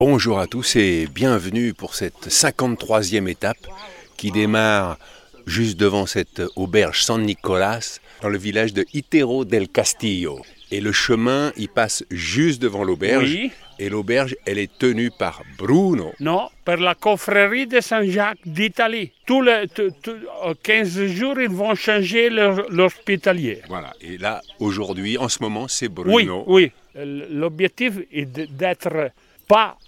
Bonjour à tous et bienvenue pour cette 53e étape qui démarre juste devant cette auberge San Nicolas dans le village de Itero del Castillo. Et le chemin, il passe juste devant l'auberge. Oui. Et l'auberge, elle est tenue par Bruno. Non, per la confrérie de Saint-Jacques d'Italie. Tous les tout- tout- euh, 15 jours, ils vont changer l'hospitalier. Voilà. Et là, aujourd'hui, en ce moment, c'est Oui, Bruno. oui. L- L'objectif est d'être pas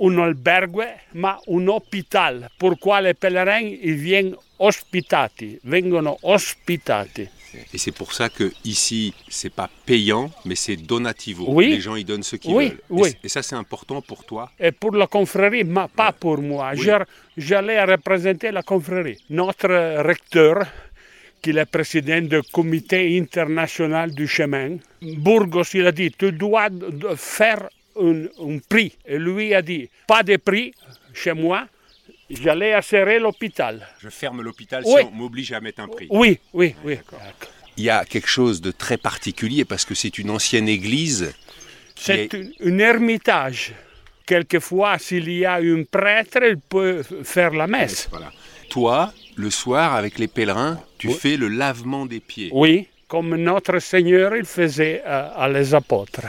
un albergue, ma un hôpital. Pourquoi les pèlerins ils viennent ospitati, vengono ospitati. Et c'est pour ça que ici, c'est pas payant, mais c'est donativo. Oui. Les gens, ils donnent ce qu'ils Oui, veulent. oui. Et, et ça, c'est important pour toi? Et pour la confrérie, mais pas pour moi. J'allais représenter la confrérie. Notre recteur, qui est le président du comité international du chemin, Burgos, il a dit, tu dois faire un, un prix. Et lui a dit, pas de prix chez moi, j'allais assurer l'hôpital. Je ferme l'hôpital Oui. si on m'oblige à mettre un prix. Oui, oui, oui. Il y a quelque chose de très particulier parce que c'est une ancienne église. C'est est- un, un ermitage. Quelquefois, s'il y a un prêtre, il peut faire la messe. Voilà. Toi, le soir, avec les pèlerins, tu Oui. fais le lavement des pieds. Oui, comme notre Seigneur il faisait à, à les apôtres.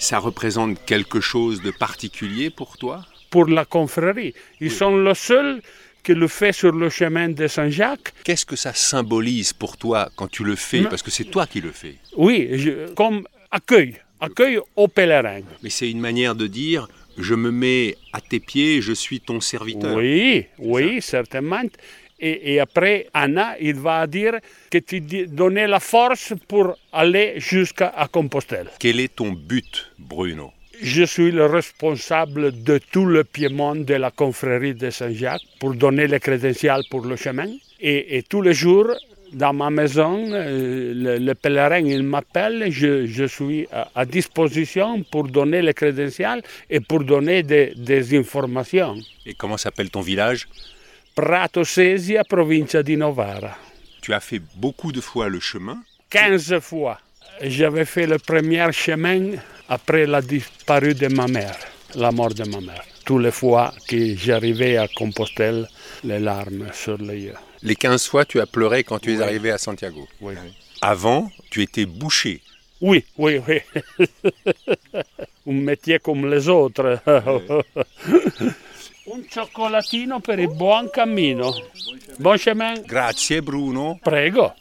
Ça représente quelque chose de particulier pour toi? Pour la confrérie, ils sont le seul qui le fait sur le chemin de Saint-Jacques. Qu'est-ce que ça symbolise pour toi quand tu le fais? Parce que c'est toi qui le fais. Oui, je- comme accueil, accueil aux pèlerins. Mais c'est une manière de dire je me mets à tes pieds, je suis ton serviteur. Oui, oui, certainement. Et, et après, Anna, il va dire que tu donnais la force pour aller jusqu'à Compostelle. Quel est ton but, Bruno? Je suis le responsable de tout le Piémont de la confrérie de Saint-Jacques pour donner les crédentials pour le chemin. Et, et tous les jours, dans ma maison, euh, le, le pèlerin, il m'appelle, je, je suis à, à disposition pour donner les crédentials et pour donner des, des informations. Et comment s'appelle ton village? Prato Sesia, provincia di Novara. Tu as fait beaucoup de fois le chemin. 15 fois. J'avais fait le premier chemin après la disparue de ma mère, la mort de ma mère. Toutes les fois que j'arrivais à Compostelle, les larmes sur les yeux. Les 15 fois, tu as pleuré quand tu es Oui. arrivé à Santiago. Oui, Avant, tu étais bouché. oui, oui. oui. Un métier comme les autres. Un cioccolatino per il buon cammino. Bon chemin. Grazie, Bruno. Prego.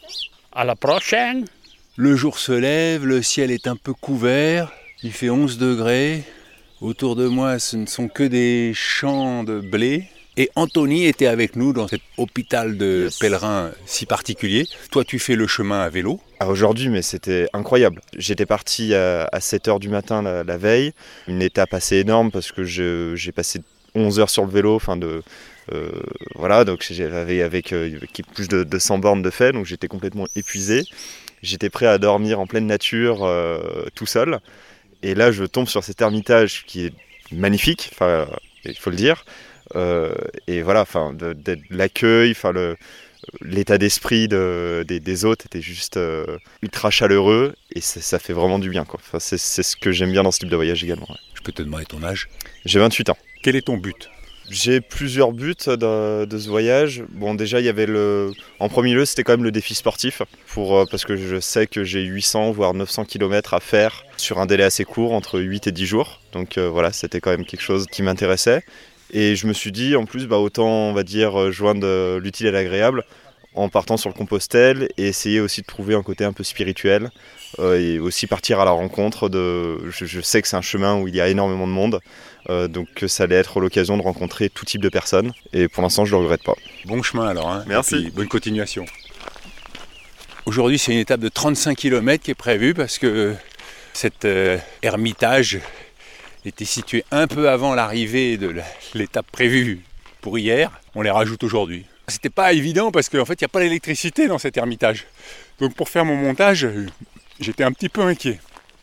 À la prochaine. Le jour se lève, le ciel est un peu couvert, il fait 11 degrés. Autour de moi, ce ne sont que des champs de blé. Et Anthony était avec nous dans cet hôpital de Yes. pèlerins si particulier. Toi, tu fais le chemin à vélo. Aujourd'hui, mais c'était incroyable. J'étais parti à, 7h du matin la, la veille, une étape assez énorme parce que j'ai passé 11 heures sur le vélo, enfin de... euh, voilà, donc j'avais avec, euh, plus de, de 100 bornes de fait, donc j'étais complètement épuisé. J'étais prêt à dormir en pleine nature, euh, tout seul. Et là, je tombe sur cet ermitage qui est magnifique, enfin, il faut le dire. Et voilà, enfin, de- de- l'accueil, enfin, le, l'état d'esprit de- des, des hôtes était juste euh, ultra chaleureux et ça, fait vraiment du bien. Quoi. Enfin, c'est, c'est ce que j'aime bien dans ce type de voyage également. ouais. Je peux te demander ton âge? J'ai 28 ans. Quel est ton but? J'ai plusieurs buts de, ce voyage. Bon, déjà, il y avait le. En premier lieu, c'était quand même le défi sportif, pour, euh, parce que je sais que j'ai 800 voire 900 km à faire sur un délai assez court, entre 8 et 10 jours. Donc euh, voilà, c'était quand même quelque chose qui m'intéressait. Et je me suis dit, en plus, bah, autant, on va dire, euh, joindre l'utile à l'agréable en partant sur le Compostelle et essayer aussi de trouver un côté un peu spirituel euh, et aussi partir à la rencontre de. Je, je sais que c'est un chemin où il y a énormément de monde, euh, donc que ça allait être l'occasion de rencontrer tout type de personnes. Et pour l'instant, je le regrette pas. Bon chemin alors. hein. Merci. Et puis, bonne continuation. Aujourd'hui, c'est une étape de 35 km qui est prévue parce que cet euh, ermitage était situé un peu avant l'arrivée de l'étape prévue pour hier. On les rajoute aujourd'hui. C'était pas évident parce qu'en fait, il n'y a pas d'électricité dans cet ermitage. Donc pour faire mon montage, j'étais un petit peu inquiet.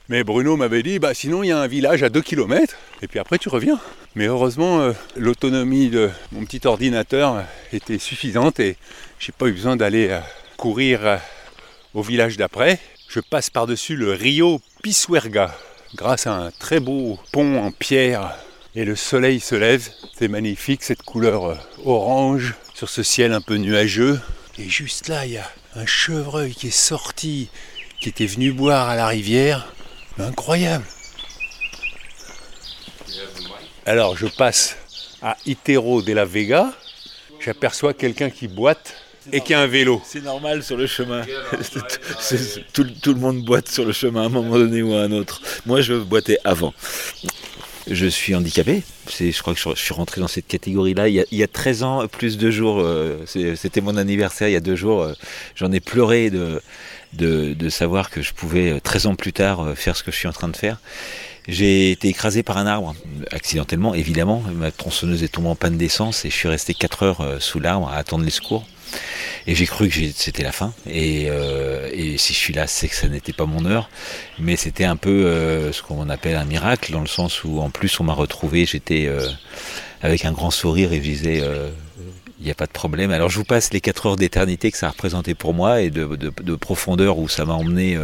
Mais Bruno m'avait dit, bah sinon il y a un village à 2 km et puis après tu reviens. Mais heureusement, euh, l'autonomie de mon petit ordinateur était suffisante et j'ai pas eu besoin d'aller euh, courir euh, au village d'après. Je passe par-dessus le Rio Pisuerga grâce à un très beau pont en pierre Et le soleil se lève, c'est magnifique cette couleur orange sur ce ciel un peu nuageux. Et juste là, il y a un chevreuil qui est sorti, qui était venu boire à la rivière. Incroyable. Alors je passe à Itero de la Vega. J'aperçois quelqu'un qui boite et qui a un vélo. C'est normal sur le chemin. tout, tout, le monde boite sur le chemin à un moment donné ou à un autre. Moi, je boitais avant. Je suis handicapé. Je crois que je suis rentré dans cette catégorie-là. Il, il, y a 13 ans, plus de jours, euh, c'était mon anniversaire, il y a deux jours, euh, j'en ai pleuré de, de, savoir que je pouvais, 13 ans plus tard, faire ce que je suis en train de faire. J'ai été écrasé par un arbre, accidentellement évidemment. Ma tronçonneuse est tombée en panne d'essence et je suis resté 4 heures euh, sous l'arbre à attendre les secours. Et j'ai cru que c'était la fin. Et, euh, et, si je suis là, c'est que ça n'était pas mon heure. Mais c'était un peu euh, ce qu'on appelle un miracle, dans le sens où en plus on m'a retrouvé, j'étais euh, avec un grand sourire et je disais il n'y a pas de problème. Alors je vous passe les 4 heures d'éternité que ça a représenté pour moi et de, de, de profondeur où ça m'a emmené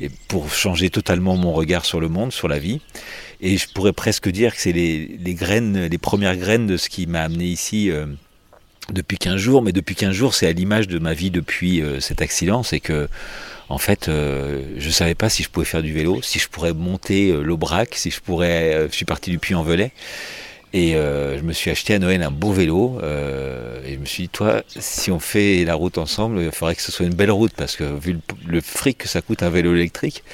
et pour changer totalement mon regard sur le monde, sur la vie. Et je pourrais presque dire que c'est les, les, graines, les premières graines de ce qui m'a amené ici depuis 15 jours. Mais depuis 15 jours, c'est à l'image de ma vie depuis euh, cet accident. C'est que en fait, euh, je savais pas si je pouvais faire du vélo, si je pourrais monter euh, l'Aubrac, si je pourrais. Euh, je suis parti du Puy-en-Velay. Et je me suis acheté à Noël un beau vélo. Et je me suis dit, toi, si on fait la route ensemble, il faudrait que ce soit une belle route, parce que vu le, fric que ça coûte un vélo électrique.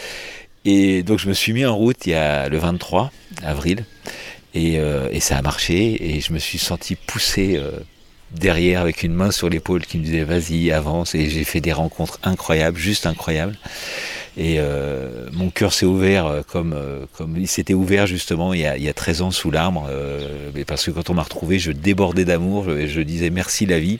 Et donc je me suis mis en route il y a le 23 avril. Et, ça a marché. Et je me suis senti poussé derrière avec une main sur l'épaule qui me disait vas-y, avance. Et j'ai fait des rencontres incroyables, juste incroyables. Et euh, mon cœur s'est ouvert euh, comme, euh, comme il s'était ouvert justement il y, a, il y a 13 ans sous l'arbre. Euh, parce que quand on m'a retrouvé, je débordais d'amour. Je, je, disais merci la vie.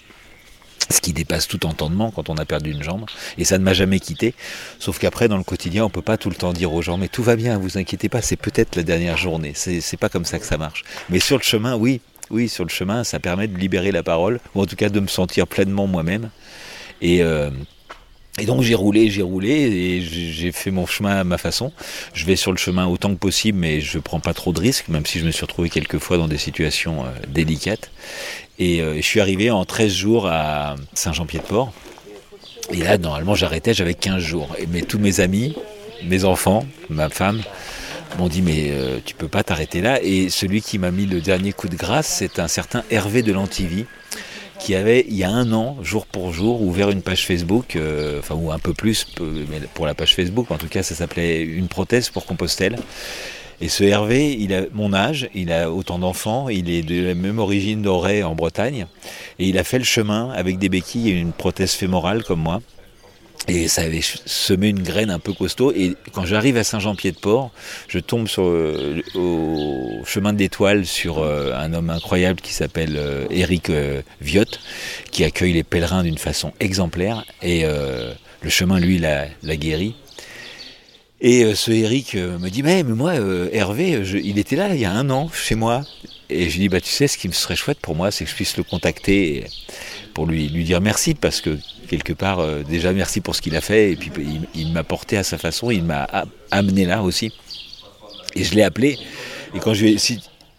Ce qui dépasse tout entendement quand on a perdu une jambe. Et ça ne m'a jamais quitté. Sauf qu'après, dans le quotidien, on peut pas tout le temps dire aux gens, mais tout va bien, vous inquiétez pas, c'est peut-être la dernière journée. C'est pas comme ça que ça marche. Mais sur le chemin, oui, oui, sur le chemin, ça permet de libérer la parole, ou en tout cas de me sentir pleinement moi-même. Et, euh, et donc j'ai roulé, j'ai roulé, et j'ai fait mon chemin à ma façon. Je vais sur le chemin autant que possible, mais je prends pas trop de risques, même si je me suis retrouvé quelques fois dans des situations euh, délicates. Et euh, je suis arrivé en 13 jours à Saint-Jean-Pied-de-Port. Et là, normalement, j'arrêtais, j'avais 15 jours. Mais tous mes amis, mes enfants, ma femme, m'ont dit mais euh, tu peux pas t'arrêter là. Et celui qui m'a mis le dernier coup de grâce, c'est un certain Hervé de l'Antivie qui avait il y a un an, jour pour jour, ouvert une page Facebook, euh, enfin ou un peu plus pour la page Facebook, en tout cas ça s'appelait Une prothèse pour Compostelle. Et ce Hervé, il a mon âge, il a autant d'enfants, il est de la même origine d'Auray en Bretagne, et il a fait le chemin avec des béquilles et une prothèse fémorale comme moi. Et ça avait semé une graine un peu costaud. Et quand j'arrive à Saint-Jean-Pied-de-Port, je tombe sur, euh, au chemin de l'Étoile sur euh, un homme incroyable qui s'appelle euh, Éric Viotte, qui accueille les pèlerins d'une façon exemplaire. Et le chemin, lui, l'a guéri. Et ce Eric me dit mais, moi Hervé il était là il y a un an chez moi et je lui dis bah tu sais ce qui me serait chouette pour moi c'est que je puisse le contacter pour lui lui dire merci parce que quelque part euh, déjà merci pour ce qu'il a fait et puis il, m'a porté à sa façon il m'a amené là aussi. Et je l'ai appelé. Et quand je lui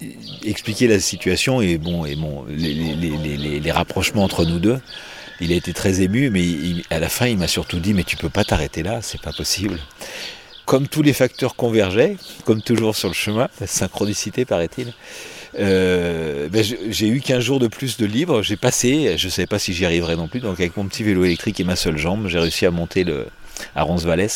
ai expliqué la situation et bon et bon les, rapprochements entre nous deux il a été très ému mais à la fin il m'a surtout dit mais tu peux pas t'arrêter là c'est pas possible. Comme tous les facteurs convergeaient, comme toujours sur le chemin, la synchronicité paraît-il, euh, ben j'ai eu 15 jours de plus de libre, j'ai passé, je ne savais pas si j'y arriverais non plus, donc avec mon petit vélo électrique et ma seule jambe, j'ai réussi à monter à Roncesvalles.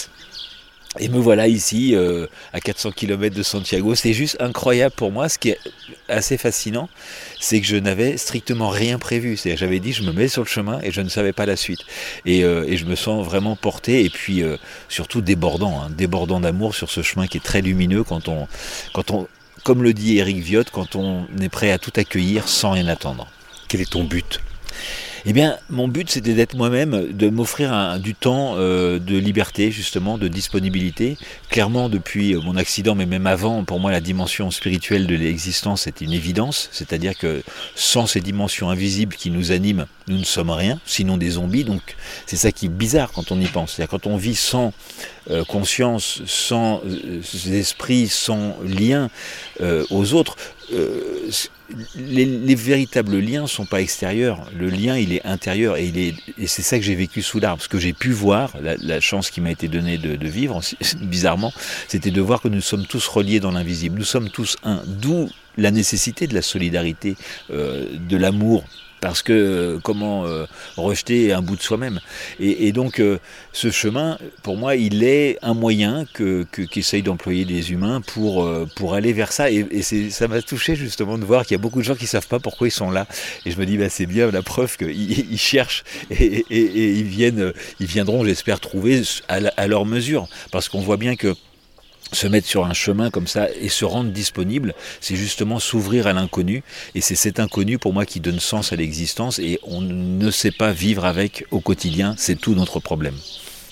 Et me voilà ici, euh, à 400 km de Santiago. C'est juste incroyable pour moi. Ce qui est assez fascinant, c'est que je n'avais strictement rien prévu. C'est-à-dire, j'avais dit, je me mets sur le chemin et je ne savais pas la suite. Et, euh, je me sens vraiment porté et puis surtout débordant, hein, débordant d'amour sur ce chemin qui est très lumineux quand on, quand on, comme le dit Eric Viotte, quand on est prêt à tout accueillir sans rien attendre. Quel est ton but? Eh bien, mon but, c'était d'être moi-même, de m'offrir du temps euh, de liberté, justement, de disponibilité. Clairement, depuis mon accident, mais même avant, pour moi, la dimension spirituelle de l'existence est une évidence. C'est-à-dire que sans ces dimensions invisibles qui nous animent, nous ne sommes rien, sinon des zombies. Donc, c'est ça qui est bizarre quand on y pense. C'est-à-dire quand on vit sans euh, conscience, sans euh, esprit, sans lien euh, aux autres, euh, les, véritables liens ne sont pas extérieurs. Le lien, il est intérieur et, il est, et c'est ça que j'ai vécu sous l'arbre. Ce que j'ai pu voir, la, chance qui m'a été donnée de, de vivre, bizarrement, c'était de voir que nous sommes tous reliés dans l'invisible. Nous sommes tous un. D'où la nécessité de la solidarité, euh, de l'amour parce que euh, comment euh, rejeter un bout de soi-même et, donc euh, ce chemin, pour moi, il est un moyen que, qu'essayent d'employer des humains pour, pour aller vers ça. Et, ça m'a touché justement de voir qu'il y a beaucoup de gens qui ne savent pas pourquoi ils sont là. Et je me dis, bah, c'est bien la preuve qu'ils ils cherchent et, ils, viennent, ils viendront, j'espère, trouver à leur mesure. Parce qu'on voit bien que se mettre sur un chemin comme ça et se rendre disponible, c'est justement s'ouvrir à l'inconnu. Et c'est cet inconnu pour moi qui donne sens à l'existence et on ne sait pas vivre avec au quotidien, c'est tout notre problème.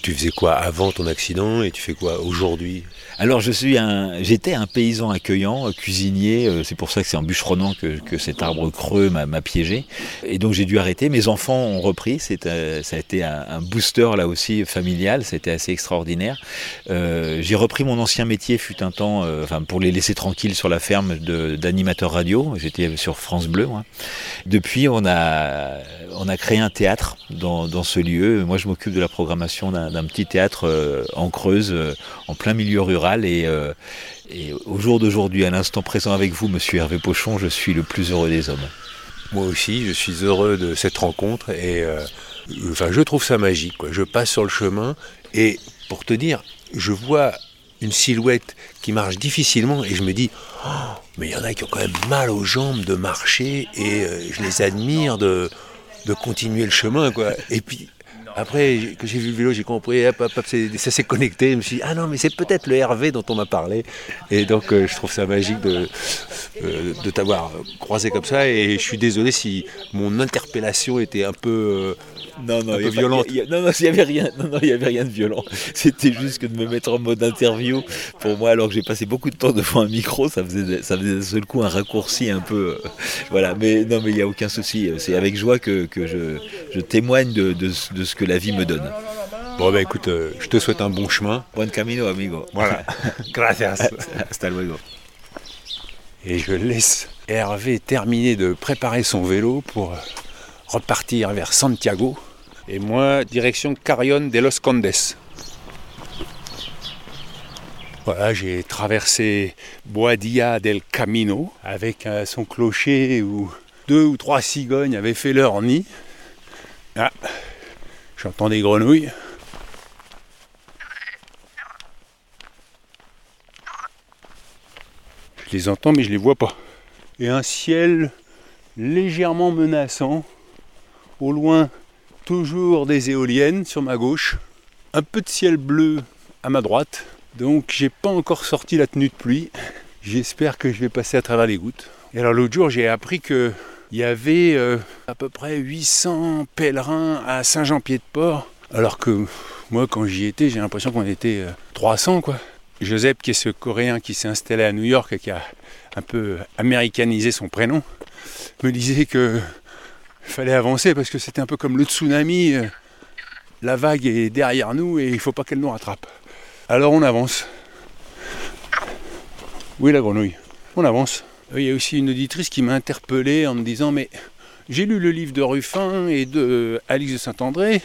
Tu faisais quoi avant ton accident et tu fais quoi aujourd'hui? Alors je suis un, j'étais un paysan accueillant, euh, cuisinier. Euh, c'est pour ça que c'est en bûcheronnant que, cet arbre creux m'a piégé. Et donc j'ai dû arrêter. Mes enfants ont repris. Euh, ça a été un, booster là aussi familial. C'était assez extraordinaire. j'ai repris mon ancien métier fut un temps, pour les laisser tranquilles sur la ferme d'animateur radio. J'étais sur France Bleu. Depuis on a on créé un théâtre dans ce lieu. Moi je m'occupe de la programmation d'un, petit théâtre en Creuse, en plein milieu rural euh, et, au jour d'aujourd'hui, à l'instant présent avec vous, monsieur Hervé Pochon, je suis le plus heureux des hommes. Moi aussi, je suis heureux de cette rencontre et euh, enfin, je trouve ça magique. Je passe sur le chemin et pour te dire, je vois une silhouette qui marche difficilement et je me dis, oh, mais il y en a qui ont quand même mal aux jambes de marcher et euh, je les admire de, continuer le chemin. Après, que j'ai vu le vélo, j'ai compris, ça s'est connecté. Je me suis dit, ah non, mais c'est peut-être le Hervé dont on m'a parlé. Et donc, euh, je trouve ça magique de, euh, de t'avoir croisé comme ça. Et je suis désolé si mon interpellation était un peu. Euh, non, non, il y non, non, il n'y avait rien. Non, non, y avait rien de violent. C'était juste que de me mettre en mode interview, pour moi, alors que j'ai passé beaucoup de temps devant un micro, ça faisait, ça faisait d'un seul coup un raccourci un peu. voilà, mais non, mais il n'y a aucun souci. C'est avec joie que, que je, je, témoigne de, de, de ce que la vie me donne. Bon, ben écoute, euh, je te souhaite un bon chemin. Buen camino, amigo. Voilà. Gracias. Hasta luego. Et je laisse Hervé terminer de préparer son vélo pour repartir vers Santiago. Et moi, direction Carrion de los Condes. Voilà, j'ai traversé Boadilla del Camino avec euh, son clocher où deux ou trois cigognes avaient fait leur nid. Ah, J'entends des grenouilles. Je les entends mais je les vois pas. Et un ciel légèrement menaçant. Au loin, toujours des éoliennes sur ma gauche. Un peu de ciel bleu à ma droite. Donc j'ai pas encore sorti la tenue de pluie. J'espère que je vais passer à travers les gouttes. Et alors l'autre jour j'ai appris que il y avait euh, à peu près 800 pèlerins à Saint-Jean-Pied-de-Port, alors que moi, quand j'y étais, j'ai l'impression qu'on était 300, euh, quoi. Joseph, qui est ce Coréen qui s'est installé à New York et qui a un peu américanisé son prénom, me disait que fallait avancer parce que c'était un peu comme le tsunami. Euh, la vague est derrière nous et il ne faut pas qu'elle nous rattrape. Alors on avance. Oui, la grenouille. On avance. Il y a aussi une auditrice qui m'a interpellé en me disant Mais j'ai lu le livre de Ruffin et de Alix de Saint-André,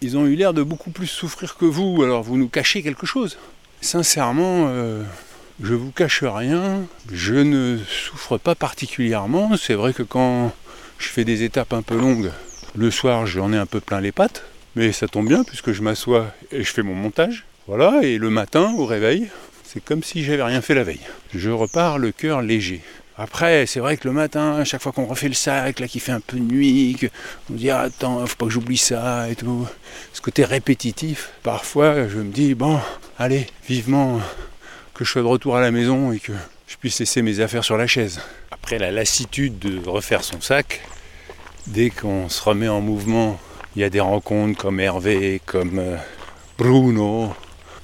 ils ont eu l'air de beaucoup plus souffrir que vous, alors vous nous cachez quelque chose. Sincèrement, euh, je vous cache rien, je ne souffre pas particulièrement. C'est vrai que quand je fais des étapes un peu longues, le soir j'en ai un peu plein les pattes, mais ça tombe bien puisque je m'assois et je fais mon montage. Voilà, et le matin au réveil, c'est comme si j'avais rien fait la veille. Je repars le cœur léger. Après, c'est vrai que le matin, à chaque fois qu'on refait le sac, là, qui fait un peu de nuit, on dit ah, attends, faut pas que j'oublie ça et tout. Ce côté répétitif, parfois, je me dis bon, allez, vivement que je sois de retour à la maison et que je puisse laisser mes affaires sur la chaise. Après la lassitude de refaire son sac, dès qu'on se remet en mouvement, il y a des rencontres comme Hervé, comme euh, Bruno.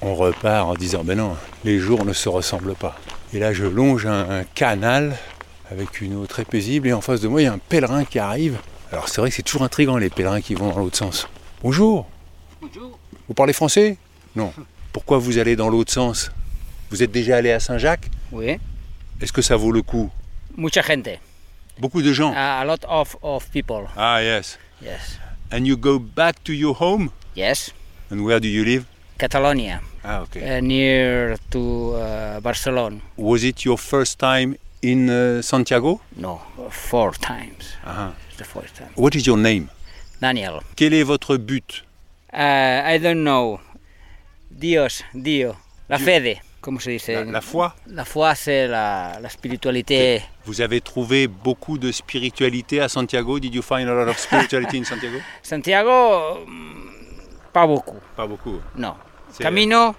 On repart en disant ben non, les jours ne se ressemblent pas. Et là, je longe un, canal avec une eau très paisible et en face de moi, il y a un pèlerin qui arrive. Alors c'est vrai que c'est toujours intriguant les pèlerins qui vont dans l'autre sens. Bonjour. Bonjour. Vous parlez français? Non. Pourquoi vous allez dans l'autre sens? Vous êtes déjà allé à Saint-Jacques? Oui. Est-ce que ça vaut le coup? Mucha gente. Beaucoup de gens. A lot of, of people. Ah, yes. Yes. And you go back to your home? Yes. And where do you live? Catalonia, Ah, okay. uh, near to uh, Barcelona. Was it your first time in uh, Santiago? No, four times. It's the first time. What is your name? Daniel. Quel est votre but? I don't know. Dios, Dio. La Dieu. fede. ¿Cómo se dice? La, la foi? La foi, c'est la, la spiritualité. Vous avez trouvé beaucoup de spiritualité à Santiago? Did you find a lot of spirituality in Santiago? Santiago, mm, pas beaucoup. Pas beaucoup. Non. Camino,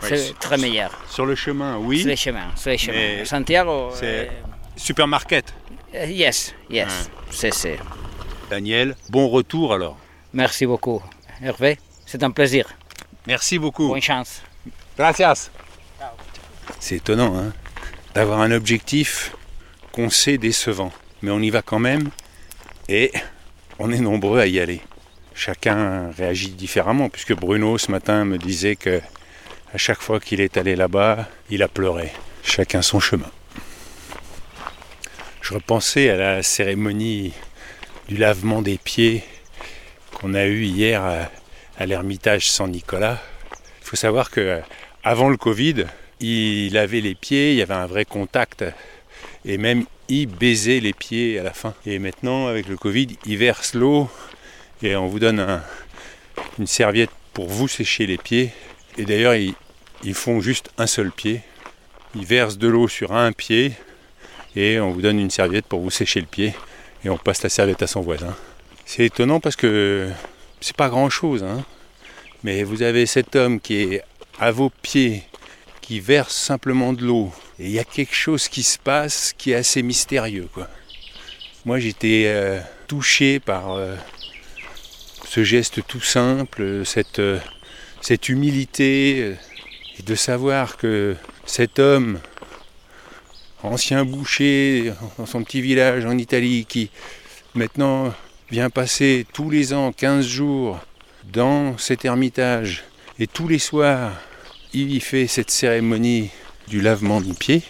c'est sur- très meilleur. Sur le chemin, oui. les chemins. C'est les chemins. Mais Santiago, c'est- euh, Supermarket. euh, yes, yes. C'est, c'est. Daniel, bon retour alors. Merci beaucoup, Hervé. C'est un plaisir. Merci beaucoup. Bonne chance. Gracias. C'est étonnant, hein, d'avoir un objectif qu'on sait décevant. Mais on y va quand même et on est nombreux à y aller. Chacun réagit différemment, puisque Bruno ce matin me disait que à chaque fois qu'il est allé là-bas, il a pleuré. Chacun son chemin. Je repensais à la cérémonie du lavement des pieds qu'on a eue hier à, l'ermitage Saint-Nicolas. Il faut savoir que avant le Covid, il lavait les pieds, il y avait un vrai contact et même il baisait les pieds à la fin. Et maintenant, avec le Covid, il verse l'eau et on vous donne un- une serviette pour vous sécher les pieds. Et d'ailleurs, ils, ils font juste un seul pied. Ils versent de l'eau sur un pied et on vous donne une serviette pour vous sécher le pied et on passe la serviette à son voisin. C'est étonnant parce que c'est pas grand chose, hein. mais vous avez cet homme qui est à vos pieds, qui verse simplement de l'eau. Et il y a quelque chose qui se passe qui est assez mystérieux. Quoi. Moi j'étais euh, touché par euh, ce geste tout simple, cette, euh, humilité, euh, et de savoir que cet homme, ancien boucher dans son petit village en Italie, qui maintenant vient passer tous les ans 15 jours dans cet ermitage, et tous les soirs, il y fait cette cérémonie du lavement des pieds.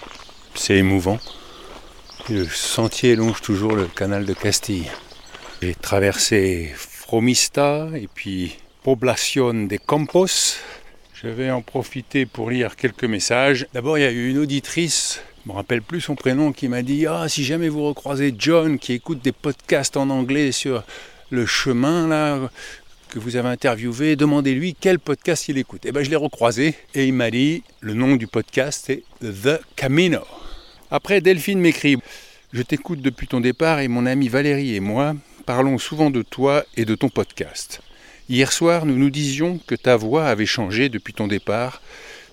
C'est émouvant. Le sentier longe toujours le canal de Castille. J'ai traversé Fromista et puis Poblacion de Campos. Je vais en profiter pour lire quelques messages. D'abord, il y a eu une auditrice, je me rappelle plus son prénom, qui m'a dit Ah, si jamais vous recroisez John qui écoute des podcasts en anglais sur le chemin là, que vous avez interviewé, demandez-lui quel podcast il écoute. Et ben je l'ai recroisé et il m'a dit le nom du podcast c'est The Camino. Après Delphine m'écrit Je t'écoute depuis ton départ et mon ami Valérie et moi parlons souvent de toi et de ton podcast. Hier soir, nous nous disions que ta voix avait changé depuis ton départ,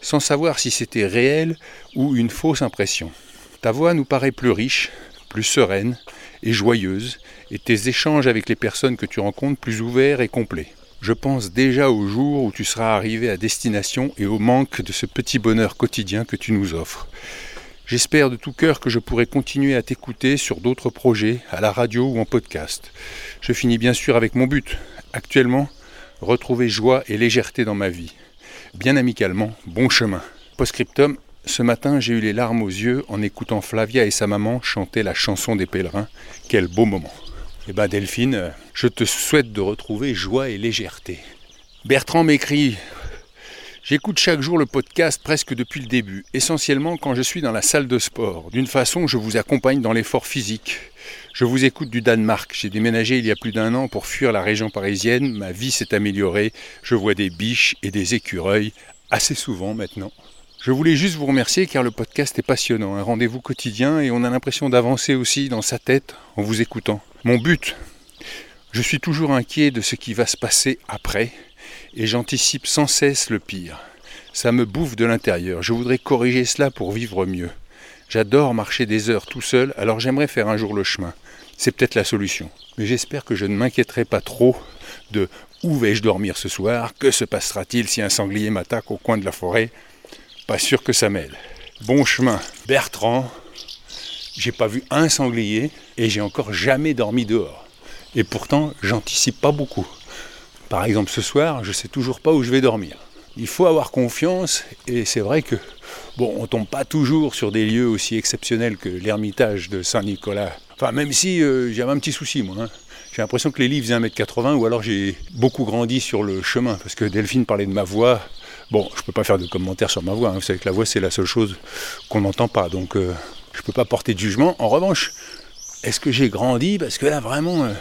sans savoir si c'était réel ou une fausse impression. Ta voix nous paraît plus riche, plus sereine et joyeuse, et tes échanges avec les personnes que tu rencontres plus ouverts et complets. Je pense déjà au jour où tu seras arrivé à destination et au manque de ce petit bonheur quotidien que tu nous offres. J'espère de tout cœur que je pourrai continuer à t'écouter sur d'autres projets, à la radio ou en podcast. Je finis bien sûr avec mon but. Actuellement, retrouver joie et légèreté dans ma vie. Bien amicalement, bon chemin. Postscriptum, ce matin j'ai eu les larmes aux yeux en écoutant Flavia et sa maman chanter la chanson des pèlerins. Quel beau moment. Eh ben Delphine, euh, je te souhaite de retrouver joie et légèreté. Bertrand m'écrit J'écoute chaque jour le podcast presque depuis le début, essentiellement quand je suis dans la salle de sport. D'une façon, je vous accompagne dans l'effort physique. Je vous écoute du Danemark. J'ai déménagé il y a plus d'un an pour fuir la région parisienne. Ma vie s'est améliorée. Je vois des biches et des écureuils assez souvent maintenant. Je voulais juste vous remercier car le podcast est passionnant, un rendez-vous quotidien et on a l'impression d'avancer aussi dans sa tête en vous écoutant. Mon but, je suis toujours inquiet de ce qui va se passer après et j'anticipe sans cesse le pire. Ça me bouffe de l'intérieur. Je voudrais corriger cela pour vivre mieux. J'adore marcher des heures tout seul, alors j'aimerais faire un jour le chemin. C'est peut-être la solution. Mais j'espère que je ne m'inquiéterai pas trop de où vais-je dormir ce soir, que se passera-t-il si un sanglier m'attaque au coin de la forêt. Pas sûr que ça m'aide. Bon chemin. Bertrand, j'ai pas vu un sanglier et j'ai encore jamais dormi dehors. Et pourtant, j'anticipe pas beaucoup. Par exemple, ce soir, je sais toujours pas où je vais dormir. Il faut avoir confiance et c'est vrai que Bon, on tombe pas toujours sur des lieux aussi exceptionnels que l'ermitage de Saint-Nicolas. Enfin, même si euh, j'avais un petit souci, moi. hein. J'ai l'impression que les livres faisaient 1m80 ou alors j'ai beaucoup grandi sur le chemin parce que Delphine parlait de ma voix. Bon, je peux pas faire de commentaires sur ma voix. hein. Vous savez que la voix, c'est la seule chose qu'on n'entend pas. Donc, euh, je peux pas porter de jugement. En revanche, est-ce que j'ai grandi? Parce que là, vraiment, euh,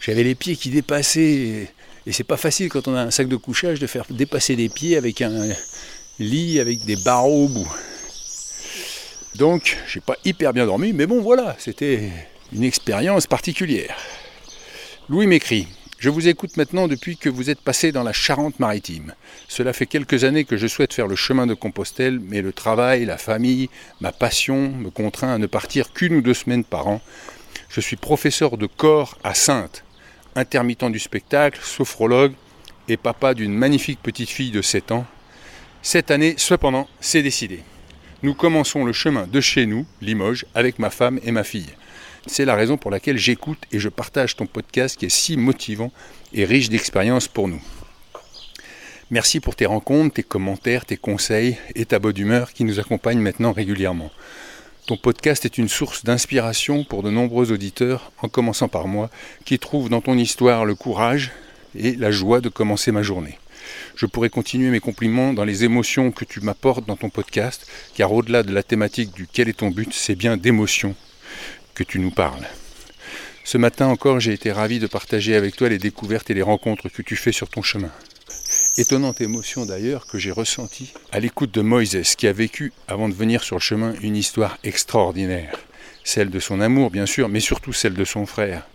j'avais les pieds qui dépassaient. Et, c'est pas facile quand on a un sac de couchage de faire dépasser les pieds avec un lit avec des barreaux au bout. Donc, j'ai pas hyper bien dormi, mais bon, voilà, c'était une expérience particulière. Louis m'écrit Je vous écoute maintenant depuis que vous êtes passé dans la Charente-Maritime. Cela fait quelques années que je souhaite faire le chemin de Compostelle, mais le travail, la famille, ma passion me contraint à ne partir qu'une ou deux semaines par an. Je suis professeur de corps à Sainte, intermittent du spectacle, sophrologue et papa d'une magnifique petite fille de 7 ans. Cette année, cependant, c'est décidé. Nous commençons le chemin de chez nous, Limoges, avec ma femme et ma fille. C'est la raison pour laquelle j'écoute et je partage ton podcast qui est si motivant et riche d'expériences pour nous. Merci pour tes rencontres, tes commentaires, tes conseils et ta bonne humeur qui nous accompagnent maintenant régulièrement. Ton podcast est une source d'inspiration pour de nombreux auditeurs, en commençant par moi, qui trouvent dans ton histoire le courage et la joie de commencer ma journée. Je pourrais continuer mes compliments dans les émotions que tu m'apportes dans ton podcast, car au-delà de la thématique du quel est ton but, c'est bien d'émotions que tu nous parles. Ce matin encore, j'ai été ravi de partager avec toi les découvertes et les rencontres que tu fais sur ton chemin. Étonnante émotion d'ailleurs que j'ai ressentie à l'écoute de Moïse, qui a vécu, avant de venir sur le chemin, une histoire extraordinaire. Celle de son amour, bien sûr, mais surtout celle de son frère.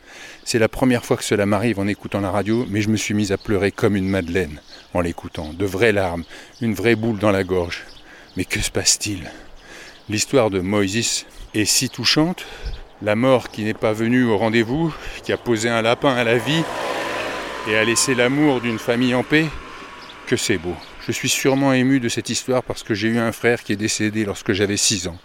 C'est la première fois que cela m'arrive en écoutant la radio, mais je me suis mise à pleurer comme une madeleine en l'écoutant. De vraies larmes, une vraie boule dans la gorge. Mais que se passe-t-il? L'histoire de Moïse est si touchante. La mort qui n'est pas venue au rendez-vous, qui a posé un lapin à la vie et a laissé l'amour d'une famille en paix, que c'est beau. Je suis sûrement ému de cette histoire parce que j'ai eu un frère qui est décédé lorsque j'avais 6 ans,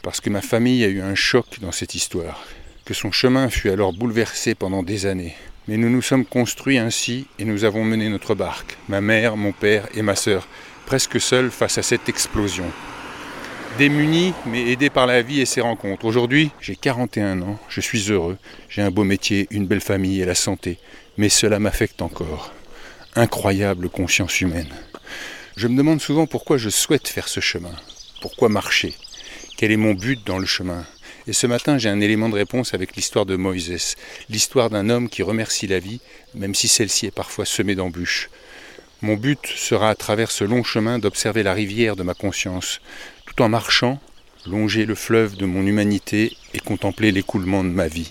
parce que ma famille a eu un choc dans cette histoire, que son chemin fut alors bouleversé pendant des années. Mais nous nous sommes construits ainsi et nous avons mené notre barque, ma mère, mon père et ma sœur, presque seuls face à cette explosion. Démunis, mais aidés par la vie et ses rencontres. Aujourd'hui, j'ai 41 ans, je suis heureux, j'ai un beau métier, une belle famille et la santé, mais cela m'affecte encore. Incroyable conscience humaine. Je me demande souvent pourquoi je souhaite faire ce chemin, pourquoi marcher, quel est mon but dans le chemin. Et ce matin, j'ai un élément de réponse avec l'histoire de Moïse, l'histoire d'un homme qui remercie la vie, même si celle-ci est parfois semée d'embûches. Mon but sera à travers ce long chemin d'observer la rivière de ma conscience, tout en marchant, longer le fleuve de mon humanité et contempler l'écoulement de ma vie.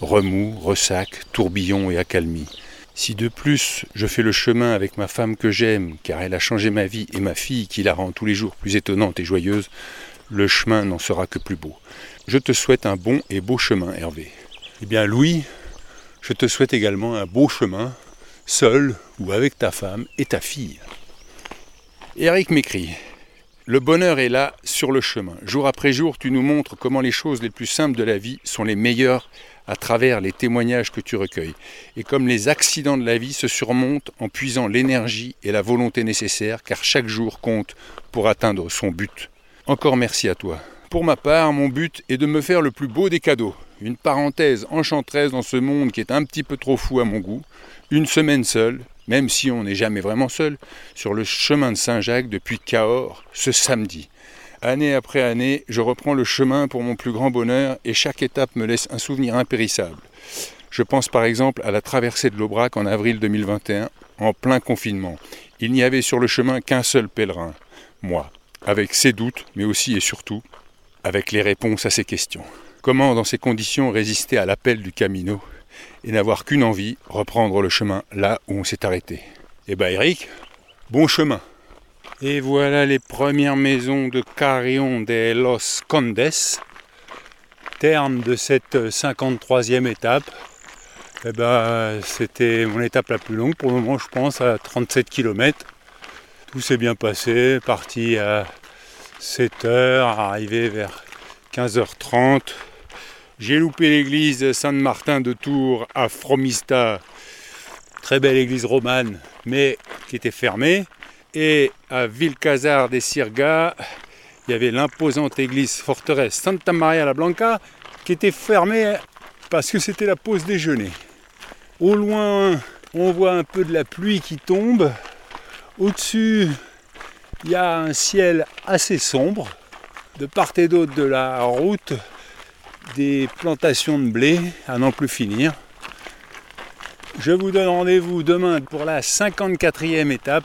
Remous, ressac, tourbillon et accalmie. Si de plus je fais le chemin avec ma femme que j'aime, car elle a changé ma vie, et ma fille qui la rend tous les jours plus étonnante et joyeuse, le chemin n'en sera que plus beau. Je te souhaite un bon et beau chemin, Hervé. Eh bien, Louis, je te souhaite également un beau chemin, seul ou avec ta femme et ta fille. Eric m'écrit Le bonheur est là, sur le chemin. Jour après jour, tu nous montres comment les choses les plus simples de la vie sont les meilleures à travers les témoignages que tu recueilles, et comme les accidents de la vie se surmontent en puisant l'énergie et la volonté nécessaires, car chaque jour compte pour atteindre son but. Encore merci à toi. Pour ma part, mon but est de me faire le plus beau des cadeaux. Une parenthèse enchanteresse dans ce monde qui est un petit peu trop fou à mon goût. Une semaine seule, même si on n'est jamais vraiment seul, sur le chemin de Saint-Jacques depuis Cahors, ce samedi. Année après année, je reprends le chemin pour mon plus grand bonheur et chaque étape me laisse un souvenir impérissable. Je pense par exemple à la traversée de l'Aubrac en avril 2021, en plein confinement. Il n'y avait sur le chemin qu'un seul pèlerin, moi, avec ses doutes, mais aussi et surtout avec les réponses à ces questions. Comment, dans ces conditions, résister à l'appel du Camino et n'avoir qu'une envie, reprendre le chemin là où on s'est arrêté? Eh ben Eric, bon chemin Et voilà les premières maisons de Carrion de los Condes, terme de cette 53e étape. Eh ben, c'était mon étape la plus longue pour le moment, je pense, à 37 km. Tout s'est bien passé, parti à 7h, arrivé vers 15h30. J'ai loupé l'église Saint-Martin de Tours à Fromista, très belle église romane, mais qui était fermée. Et à Vilcazar des Sirgas, il y avait l'imposante église forteresse Santa Maria la Blanca qui était fermée parce que c'était la pause déjeuner. Au loin, on voit un peu de la pluie qui tombe. Au-dessus, il y a un ciel assez sombre. De part et d'autre de la route, des plantations de blé à n'en plus finir. Je vous donne rendez-vous demain pour la 54e étape